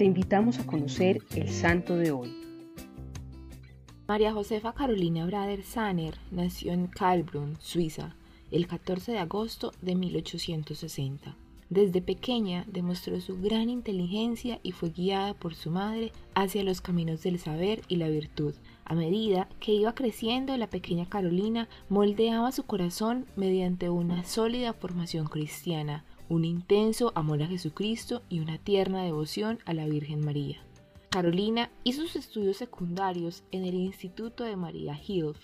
te invitamos a conocer el santo de hoy. María Josefa Carolina Brader Saner nació en Kalbrunn, Suiza, el 14 de agosto de 1860. Desde pequeña demostró su gran inteligencia y fue guiada por su madre hacia los caminos del saber y la virtud. A medida que iba creciendo, la pequeña Carolina moldeaba su corazón mediante una sólida formación cristiana, un intenso amor a Jesucristo y una tierna devoción a la Virgen María. Carolina hizo sus estudios secundarios en el Instituto de María Hilf,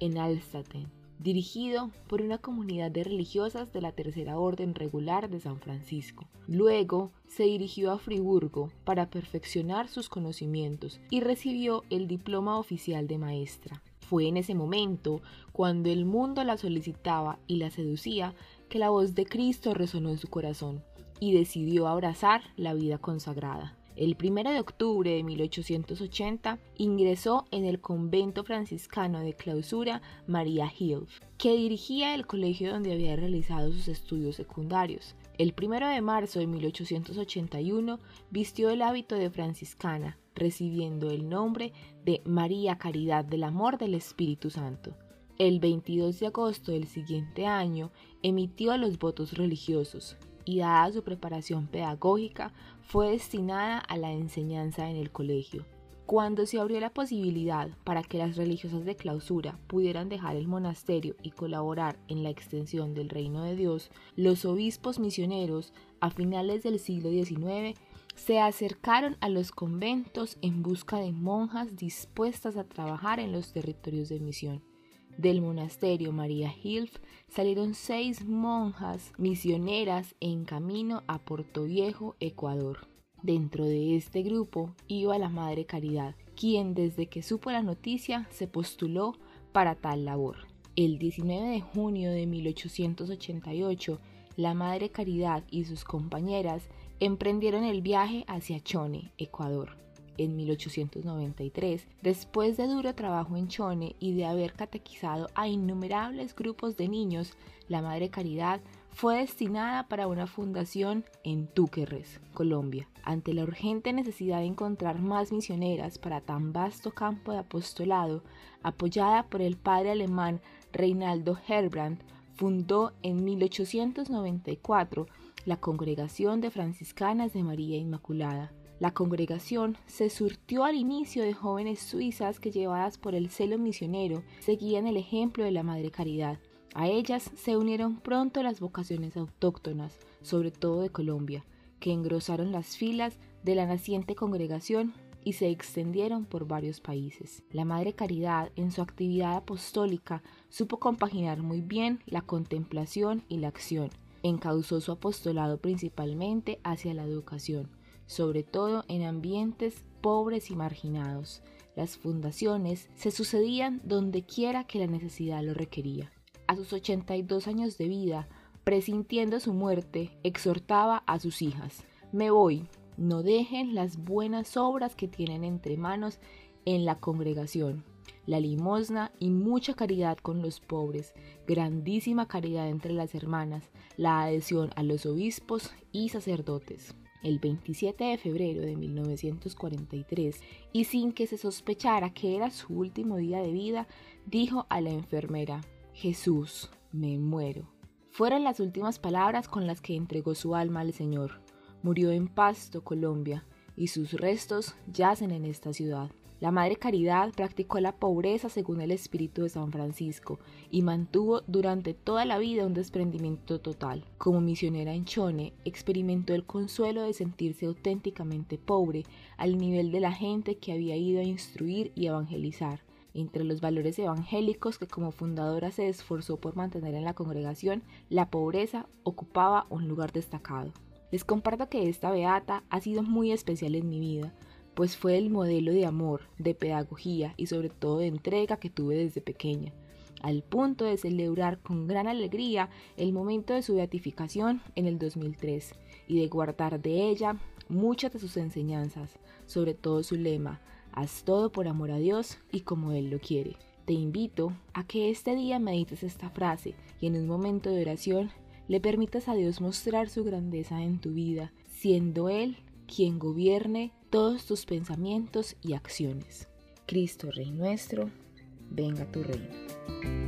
en Alstaten, dirigido por una comunidad de religiosas de la Tercera Orden Regular de San Francisco. Luego se dirigió a Friburgo para perfeccionar sus conocimientos y recibió el diploma oficial de maestra. Fue en ese momento, cuando el mundo la solicitaba y la seducía, que la voz de Cristo resonó en su corazón y decidió abrazar la vida consagrada. El 1 de octubre de 1880 ingresó en el convento franciscano de clausura María Hilf, que dirigía el colegio donde había realizado sus estudios secundarios. El 1 de marzo de 1881 vistió el hábito de franciscana, recibiendo el nombre de María Caridad del Amor del Espíritu Santo. El 22 de agosto del siguiente año emitió los votos religiosos y dada su preparación pedagógica fue destinada a la enseñanza en el colegio. Cuando se abrió la posibilidad para que las religiosas de clausura pudieran dejar el monasterio y colaborar en la extensión del reino de Dios, los obispos misioneros a finales del siglo XIX se acercaron a los conventos en busca de monjas dispuestas a trabajar en los territorios de misión. Del monasterio María Hilf salieron seis monjas misioneras en camino a Puerto Viejo, Ecuador. Dentro de este grupo iba la Madre Caridad, quien desde que supo la noticia se postuló para tal labor. El 19 de junio de 1888, la Madre Caridad y sus compañeras emprendieron el viaje hacia Chone, Ecuador en 1893, después de duro trabajo en Chone y de haber catequizado a innumerables grupos de niños, la Madre Caridad fue destinada para una fundación en Túquerres, Colombia. Ante la urgente necesidad de encontrar más misioneras para tan vasto campo de apostolado, apoyada por el padre alemán Reinaldo Herbrand, fundó en 1894 la Congregación de Franciscanas de María Inmaculada. La congregación se surtió al inicio de jóvenes suizas que llevadas por el celo misionero seguían el ejemplo de la Madre Caridad. A ellas se unieron pronto las vocaciones autóctonas, sobre todo de Colombia, que engrosaron las filas de la naciente congregación y se extendieron por varios países. La Madre Caridad, en su actividad apostólica, supo compaginar muy bien la contemplación y la acción. Encauzó su apostolado principalmente hacia la educación sobre todo en ambientes pobres y marginados. Las fundaciones se sucedían donde quiera que la necesidad lo requería. A sus 82 años de vida, presintiendo su muerte, exhortaba a sus hijas, me voy, no dejen las buenas obras que tienen entre manos en la congregación, la limosna y mucha caridad con los pobres, grandísima caridad entre las hermanas, la adhesión a los obispos y sacerdotes el 27 de febrero de 1943 y sin que se sospechara que era su último día de vida, dijo a la enfermera, Jesús, me muero. Fueron las últimas palabras con las que entregó su alma al Señor. Murió en Pasto, Colombia, y sus restos yacen en esta ciudad. La Madre Caridad practicó la pobreza según el espíritu de San Francisco y mantuvo durante toda la vida un desprendimiento total. Como misionera en Chone, experimentó el consuelo de sentirse auténticamente pobre al nivel de la gente que había ido a instruir y evangelizar. Entre los valores evangélicos que como fundadora se esforzó por mantener en la congregación, la pobreza ocupaba un lugar destacado. Les comparto que esta beata ha sido muy especial en mi vida, pues fue el modelo de amor, de pedagogía y sobre todo de entrega que tuve desde pequeña, al punto de celebrar con gran alegría el momento de su beatificación en el 2003 y de guardar de ella muchas de sus enseñanzas, sobre todo su lema, haz todo por amor a Dios y como Él lo quiere. Te invito a que este día medites esta frase y en un momento de oración le permitas a Dios mostrar su grandeza en tu vida, siendo Él quien gobierne todos tus pensamientos y acciones. Cristo Rey nuestro, venga tu reino.